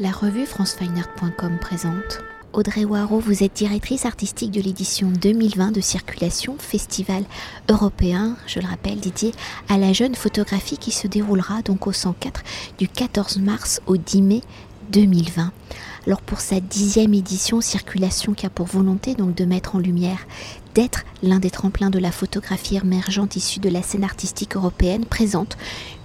La revue francefineart.com présente. Audrey Waro, vous êtes directrice artistique de l'édition 2020 de Circulation, festival européen, je le rappelle, dédié à la jeune photographie qui se déroulera donc au 104 du 14 mars au 10 mai 2020. Alors pour sa dixième édition, Circulation qui a pour volonté donc de mettre en lumière d'être l'un des tremplins de la photographie émergente issue de la scène artistique européenne, présente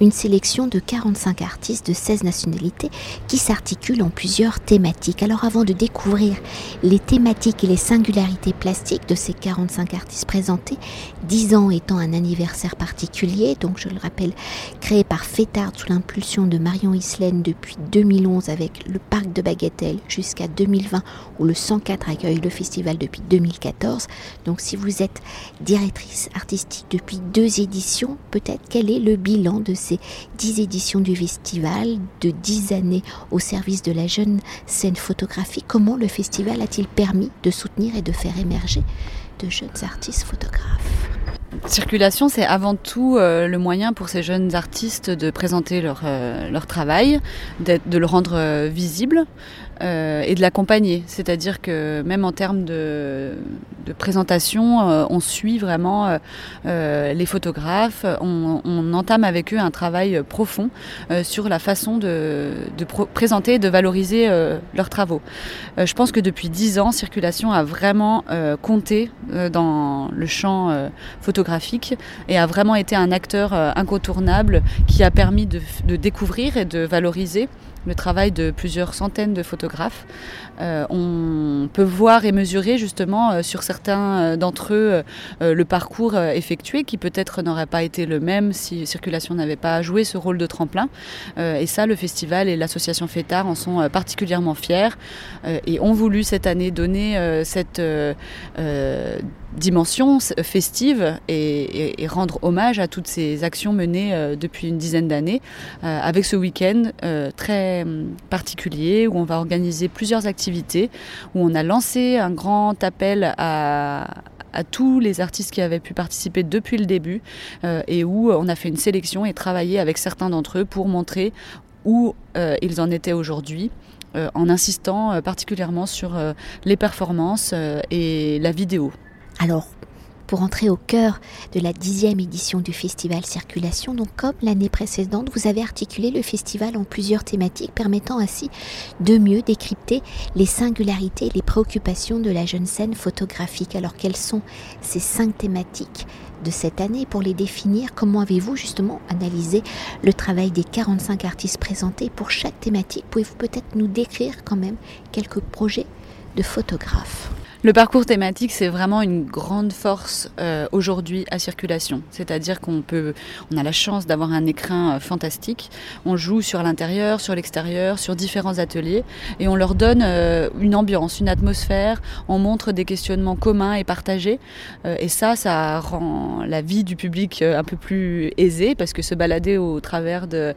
une sélection de 45 artistes de 16 nationalités qui s'articulent en plusieurs thématiques. Alors avant de découvrir les thématiques et les singularités plastiques de ces 45 artistes présentés, 10 ans étant un anniversaire particulier, donc je le rappelle, créé par Fétard sous l'impulsion de Marion Islaine depuis 2011 avec le parc de Bagatelle jusqu'à 2020 où le 104 accueille le festival depuis 2014. Donc si vous êtes directrice artistique depuis deux éditions, peut-être quel est le bilan de ces dix éditions du festival, de dix années au service de la jeune scène photographique? Comment le festival a-t-il permis de soutenir et de faire émerger de jeunes artistes photographes? Circulation, c'est avant tout euh, le moyen pour ces jeunes artistes de présenter leur, euh, travail, de le rendre euh, visible et de l'accompagner. C'est-à-dire que même en termes de, présentation, on suit vraiment les photographes, on, entame avec eux un travail profond sur la façon de, présenter et de valoriser leurs travaux. je pense que depuis dix ans, Circulation a vraiment compté dans le champ photographique et a vraiment été un acteur euh, incontournable qui a permis de découvrir et de valoriser le travail de plusieurs centaines de photographes. Euh, on peut voir et mesurer justement euh, sur certains euh, d'entre eux le parcours effectué qui peut-être n'aurait pas été le même si Circulation n'avait pas joué ce rôle de tremplin. et ça, le festival et l'association FETAR en sont particulièrement fiers et ont voulu cette année donner cette dimension festive et, rendre hommage à toutes ces actions menées depuis une dizaine d'années avec ce week-end très particulier où on va organiser plusieurs activités, où on a lancé un grand appel à, tous les artistes qui avaient pu participer depuis le début euh, et où on a fait une sélection et travaillé avec certains d'entre eux pour montrer où euh, ils en étaient aujourd'hui. Euh, en insistant particulièrement sur les performances et la vidéo. Alors, pour entrer au cœur de la dixième édition du festival Circulation. Donc comme l'année précédente, vous avez articulé le festival en plusieurs thématiques permettant ainsi de mieux décrypter les singularités et les préoccupations de la jeune scène photographique. Alors quelles sont ces cinq thématiques de cette année pour les définir? Comment avez-vous justement analysé le travail des 45 artistes présentés pour chaque thématique? Pouvez-vous peut-être nous décrire quand même quelques projets de photographes? Le parcours thématique, c'est vraiment une grande force euh, aujourd'hui à circulation. C'est-à-dire qu'on peut, on a la chance d'avoir un écrin euh, fantastique. On joue sur l'intérieur, sur l'extérieur, sur différents ateliers, et on leur donne euh, une ambiance, une atmosphère. On montre des questionnements communs et partagés, et ça, ça rend la vie du public un peu plus aisée, parce que se balader au travers de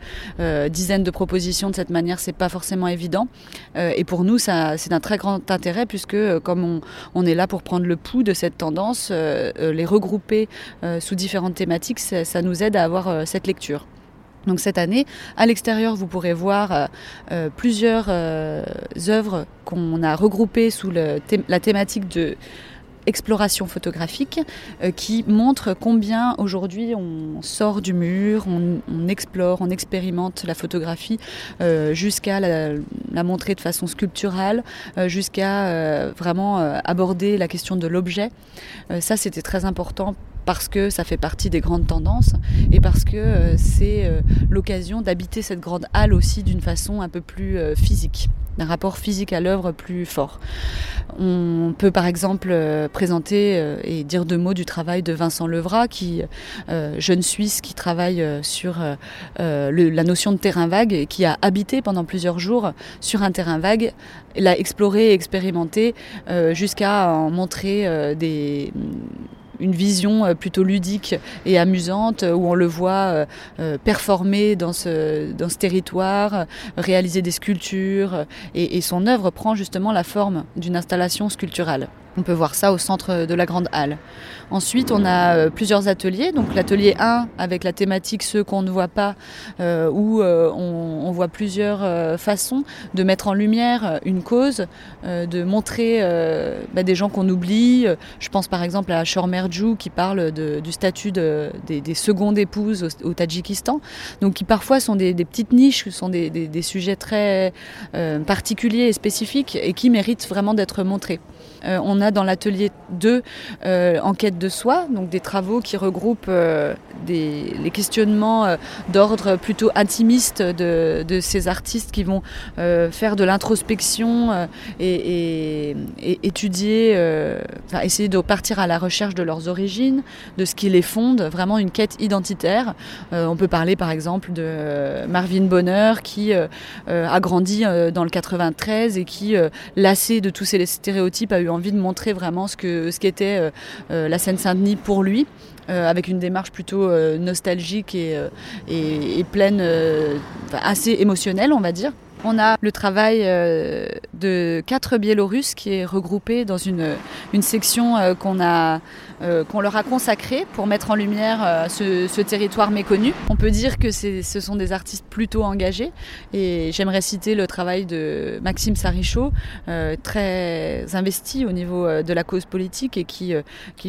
dizaines de propositions de cette manière, c'est pas forcément évident. et pour nous, ça, c'est d'un très grand intérêt, puisque comme on on est là pour prendre le pouls de cette tendance, euh, euh, les regrouper euh, sous différentes thématiques, ça, nous aide à avoir cette lecture. Donc cette année, à l'extérieur, vous pourrez voir plusieurs œuvres qu'on a regroupées sous la thématique de exploration photographique euh, qui montre combien aujourd'hui on sort du mur, on, explore, on expérimente la photographie euh, jusqu'à la, montrer de façon sculpturale, euh, jusqu'à vraiment aborder la question de l'objet. ça, c'était très important parce que ça fait partie des grandes tendances et parce que c'est l'occasion d'habiter cette grande halle aussi d'une façon un peu plus physique d'un rapport physique à l'œuvre plus fort. On peut par exemple euh, présenter euh, et dire deux mots du travail de Vincent Levrat, qui euh, jeune Suisse qui travaille sur la notion de terrain vague et qui a habité pendant plusieurs jours sur un terrain vague, l'a exploré et expérimenté jusqu'à en montrer des une vision euh, plutôt ludique et amusante euh, où on le voit euh, performer dans ce, dans ce territoire, réaliser des sculptures et, son œuvre prend justement la forme d'une installation sculpturale. On peut voir ça au centre de la Grande Halle. Ensuite, on a euh, plusieurs ateliers. Donc l'atelier 1 avec la thématique ceux qu'on ne voit pas, euh, où euh, on, voit plusieurs façons de mettre en lumière une cause, de montrer bah, des gens qu'on oublie. Je pense par exemple à Shormerjou qui parle du statut des, secondes épouses au, Tadjikistan. Donc qui parfois sont des, petites niches, sont des, sujets très particuliers et spécifiques et qui méritent vraiment d'être montrés. Dans l'atelier 2 enquête de soi, donc des travaux qui regroupent euh, des, les questionnements euh, d'ordre plutôt intimiste de, ces artistes qui vont euh, faire de l'introspection et, étudier, essayer de partir à la recherche de leurs origines, de ce qui les fonde, vraiment une quête identitaire. on peut parler par exemple de Marvin Bonner qui a grandi dans le 93 et qui, lassé de tous ces stéréotypes, a eu envie de montrer vraiment ce que ce qu'était la Seine-Saint-Denis pour lui. Euh, avec une démarche plutôt euh, nostalgique et, euh, et, pleine, assez émotionnelle, on va dire. On a le travail de quatre Biélorusses qui est regroupé dans une, une section qu'on a euh, qu'on leur a consacré pour mettre en lumière euh, ce, territoire méconnu. On peut dire que ce sont des artistes plutôt engagés et j'aimerais citer le travail de Maxime Sarichaud, euh, très investi au niveau de la cause politique et qui,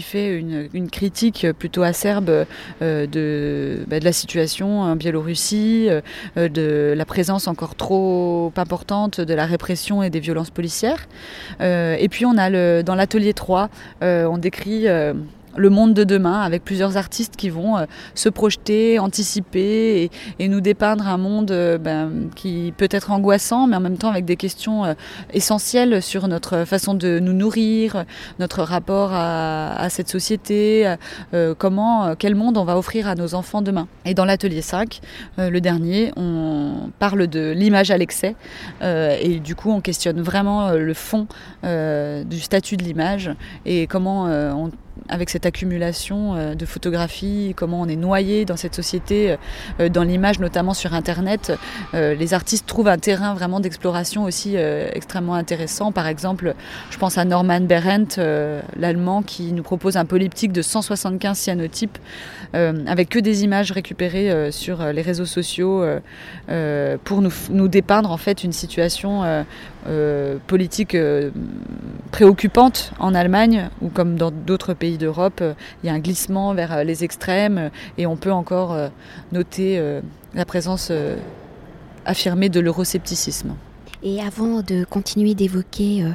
fait une, critique plutôt acerbe de, bah, de, la situation en Biélorussie, de la présence encore trop importante de la répression et des violences policières. et puis on a dans l'atelier 3, on décrit le monde de demain avec plusieurs artistes qui vont euh, se projeter, anticiper et, nous dépeindre un monde euh, ben, qui peut être angoissant, mais en même temps avec des questions euh, essentielles sur notre façon de nous nourrir, notre rapport à, cette société, comment, quel monde on va offrir à nos enfants demain. Et dans l'atelier 5, le dernier, on parle de l'image à l'excès et du coup on questionne vraiment le fond du statut de l'image et comment on avec cette accumulation euh, de photographies, comment on est noyé dans cette société, euh, euh, dans l'image notamment sur Internet. Les artistes trouvent un terrain vraiment d'exploration aussi extrêmement intéressant. Par exemple, je pense à Norman Berendt, l'allemand, qui nous propose un polyptyque de 175 cyanotypes avec que des images récupérées sur les réseaux sociaux pour nous, nous, dépeindre en fait une situation politique préoccupante en Allemagne ou comme dans d'autres pays d'Europe, euh, il y a un glissement vers euh, les extrêmes euh, et on peut encore noter la présence affirmée de l'euroscepticisme. Et avant de continuer d'évoquer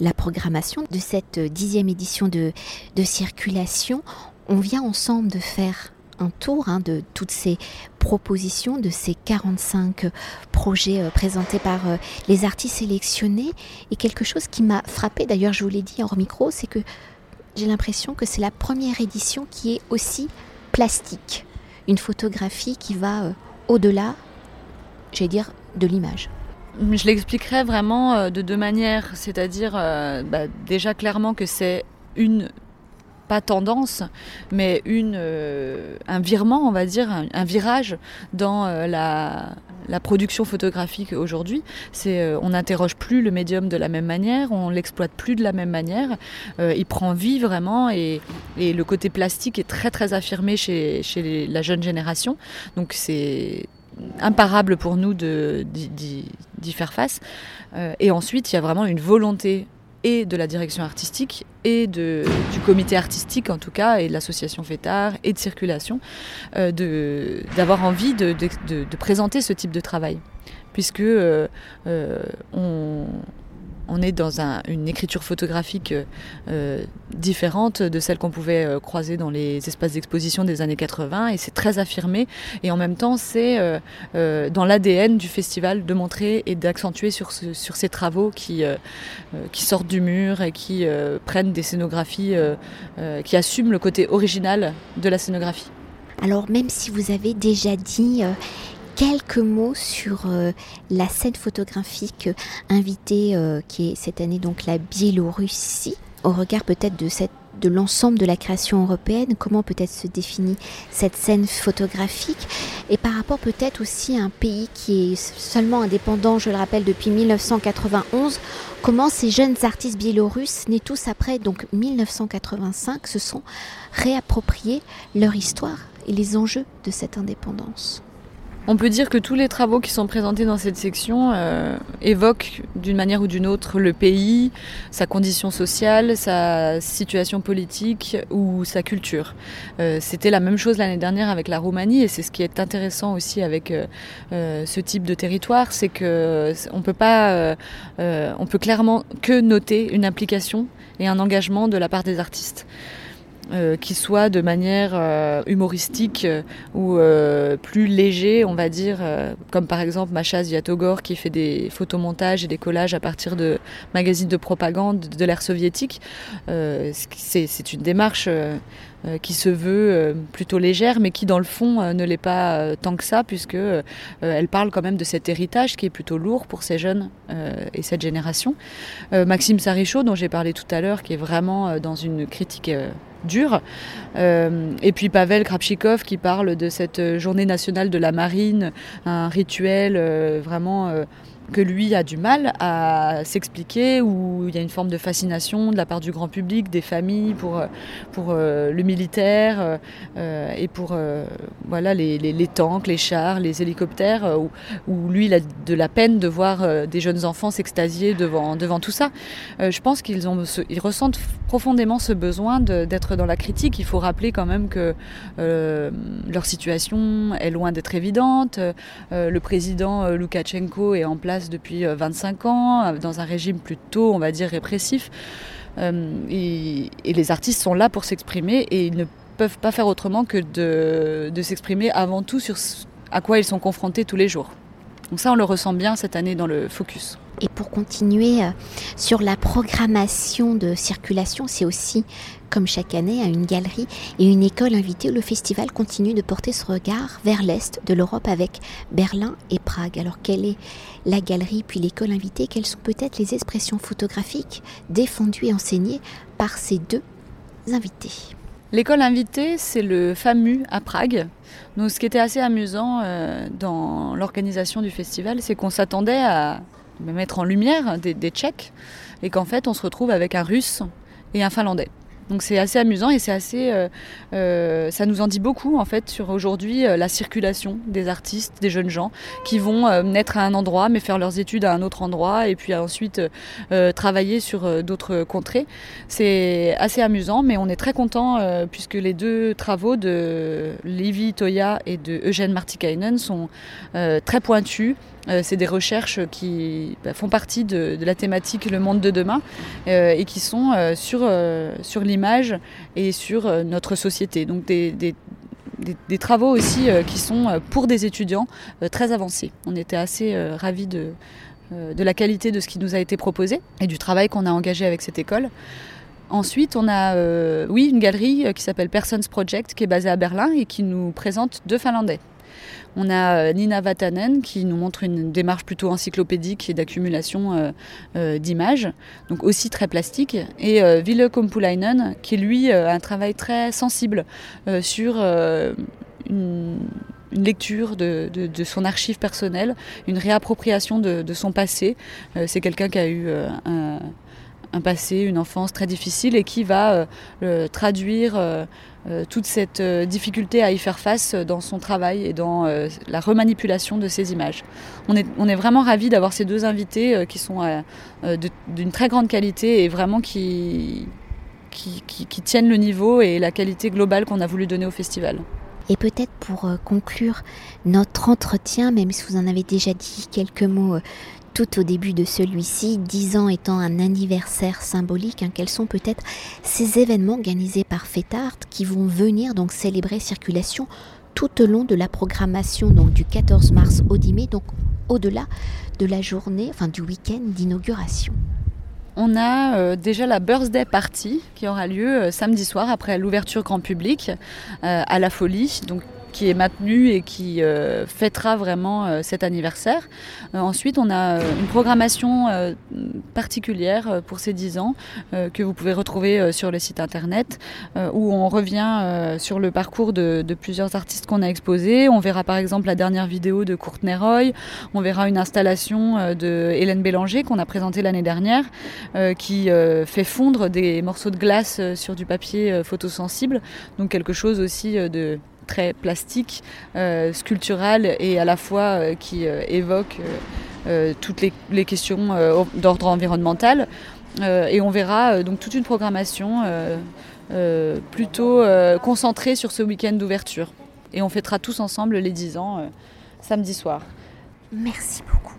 la programmation de cette dixième édition de, de circulation, on vient ensemble de faire un tour hein, de toutes ces propositions, de ces 45 projets présentés par les artistes sélectionnés. Et quelque chose qui m'a frappé, d'ailleurs je vous l'ai dit hors micro, c'est que j'ai l'impression que c'est la première édition qui est aussi plastique. Une photographie qui va euh, au-delà, j'allais dire, de l'image. Je l'expliquerai vraiment euh, de deux manières, c'est-à-dire euh, bah, déjà clairement que c'est une pas tendance, mais une, un virement, on va dire, un, virage dans la, la production photographique aujourd'hui, c'est euh, on n'interroge plus le médium de la même manière, on l'exploite plus de la même manière. Euh, il prend vie vraiment et, le côté plastique est très très affirmé chez, chez la jeune génération. Donc c'est imparable pour nous d'y faire face. Euh, et ensuite, il y a vraiment une volonté et de la direction artistique et de, du comité artistique en tout cas et de l'association Fétard et de circulation euh, d'avoir envie de, de, de, présenter ce type de travail. Puisque euh, euh, on, on est dans une écriture photographique euh, différente de celle qu'on pouvait euh, croiser dans les espaces d'exposition des années 80 et c'est très affirmé et en même temps c'est euh, dans l'ADN du festival de montrer et d'accentuer sur, ces travaux qui sortent du mur et qui prennent des scénographies qui assument le côté original de la scénographie. Alors même si vous avez déjà dit quelques mots sur euh, la scène photographique invitée euh, qui est cette année donc la Biélorussie au regard peut-être de l'ensemble de la création européenne, comment peut-être se définit cette scène photographique? Et par rapport peut-être aussi à un pays qui est seulement indépendant, je le rappelle, depuis 1991, comment ces jeunes artistes biélorusses, nés tous après donc 1985, se sont réappropriés leur histoire et les enjeux de cette indépendance? On peut dire que tous les travaux qui sont présentés dans cette section euh, évoquent d'une manière ou d'une autre le pays, sa condition sociale, sa situation politique ou sa culture. Euh, c'était la même chose l'année dernière avec la Roumanie et c'est ce qui est intéressant aussi avec euh, ce type de territoire, c'est que on peut pas, on peut clairement que noter une implication et un engagement de la part des artistes. Euh, qui soit de manière euh, humoristique euh, ou plus léger, on va dire, comme par exemple Macha Ziatogor qui fait des photomontages et des collages à partir de magazines de propagande de l'ère soviétique. c'est une démarche qui se veut plutôt légère, mais qui dans le fond ne l'est pas tant que ça, puisque elle parle quand même de cet héritage qui est plutôt lourd pour ces jeunes et cette génération. Maxime Sarichaud, dont j'ai parlé tout à l'heure, qui est vraiment dans une critique dur. Euh, et puis Pavel Krapchikov qui parle de cette journée nationale de la marine, un rituel euh, vraiment euh, que lui a du mal à s'expliquer, où il y a une forme de fascination de la part du grand public, des familles pour, pour euh, le militaire euh, et pour euh, voilà, les, les, tanks, les chars, les hélicoptères, où, où, lui il a de la peine de voir des jeunes enfants s'extasier devant, devant tout ça. je pense qu'ils ont ils ressentent profondément ce besoin d'être dans la critique. Il faut rappeler quand même que leur situation est loin d'être évidente. le président Loukachenko est en place depuis 25 euh, ans, euh, dans un régime plutôt, on va dire, répressif. Euh, et, les artistes sont là pour s'exprimer et ils ne peuvent pas faire autrement que de, de s'exprimer avant tout sur à quoi ils sont confrontés tous les jours. Donc ça, on le ressent bien cette année dans le Focus. Et pour continuer sur la programmation de circulation, c'est aussi comme chaque année, à une galerie et une école invitée où le festival continue de porter ce regard vers l'Est de l'Europe avec Berlin et Prague. Alors quelle est la galerie puis l'école invitée? Quelles sont peut-être les expressions photographiques défendues et enseignées par ces deux invités? L'école invitée, c'est le FAMU à Prague. Donc, ce qui était assez amusant euh, dans l'organisation du festival, c'est qu'on s'attendait à mettre en lumière des, des Tchèques et qu'en fait, on se retrouve avec un Russe et un Finlandais. Donc c'est assez amusant et c'est assez, euh, euh, ça nous en dit beaucoup en fait sur aujourd'hui euh, la circulation des artistes, des jeunes gens qui vont naître à un endroit mais faire leurs études à un autre endroit et puis ensuite travailler sur d'autres contrées. C'est assez amusant mais on est très content puisque les deux travaux de Livy Toya et de Eugène Martikainen sont très pointus c'est des recherches qui bah, font partie de, la thématique Le monde de demain euh, et qui sont euh, sur, sur l'image et sur notre société. Donc des, des, travaux aussi qui sont pour des étudiants très avancés. On était assez ravis de, de la qualité de ce qui nous a été proposé et du travail qu'on a engagé avec cette école. Ensuite, on a oui, une galerie qui s'appelle Persons Project, qui est basée à Berlin et qui nous présente deux Finlandais. On a euh, Nina Vatanen qui nous montre une démarche plutôt encyclopédique et d'accumulation euh, euh, d'images, donc aussi très plastique. Et Ville Kompulainen qui lui a un travail très sensible sur une lecture de, son archive personnelle, une réappropriation de, son passé. c'est quelqu'un qui a eu un, passé, une enfance très difficile et qui va traduire euh, toute cette euh, difficulté à y faire face dans son travail et dans euh, la remanipulation de ces images. On est, vraiment ravis d'avoir ces deux invités qui sont d'une très grande qualité et vraiment qui, tiennent le niveau et la qualité globale qu'on a voulu donner au festival. Et peut-être pour conclure notre entretien, même si vous en avez déjà dit quelques mots tout au début de celui-ci, 10 ans étant un anniversaire symbolique, hein, quels sont peut-être ces événements organisés par FETART qui vont venir donc célébrer circulation tout au long de la programmation du 14 mars au 10 mai, donc au-delà de la journée, enfin du week-end d'inauguration. On a euh, déjà la birthday party qui aura lieu euh, samedi soir après l'ouverture grand public euh, à la Folie. Qui est maintenue et qui fêtera vraiment cet anniversaire. ensuite, on a une programmation particulière pour ces 10 ans que vous pouvez retrouver sur le site internet où on revient sur le parcours de, de plusieurs artistes qu'on a exposés. On verra par exemple la dernière vidéo de Courtney Roy, on verra une installation de Hélène Bélanger qu'on a présentée l'année dernière qui fait fondre des morceaux de glace sur du papier photosensible, donc quelque chose aussi de très plastique, euh, sculptural et à la fois euh, qui euh, évoque toutes les, questions d'ordre environnemental. et on verra donc toute une programmation plutôt concentrée sur ce week-end d'ouverture. Et on fêtera tous ensemble les 10 ans samedi soir. Merci beaucoup.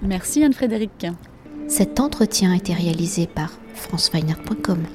Merci Anne-Frédéric. Cet entretien a été réalisé par franceweiner.com.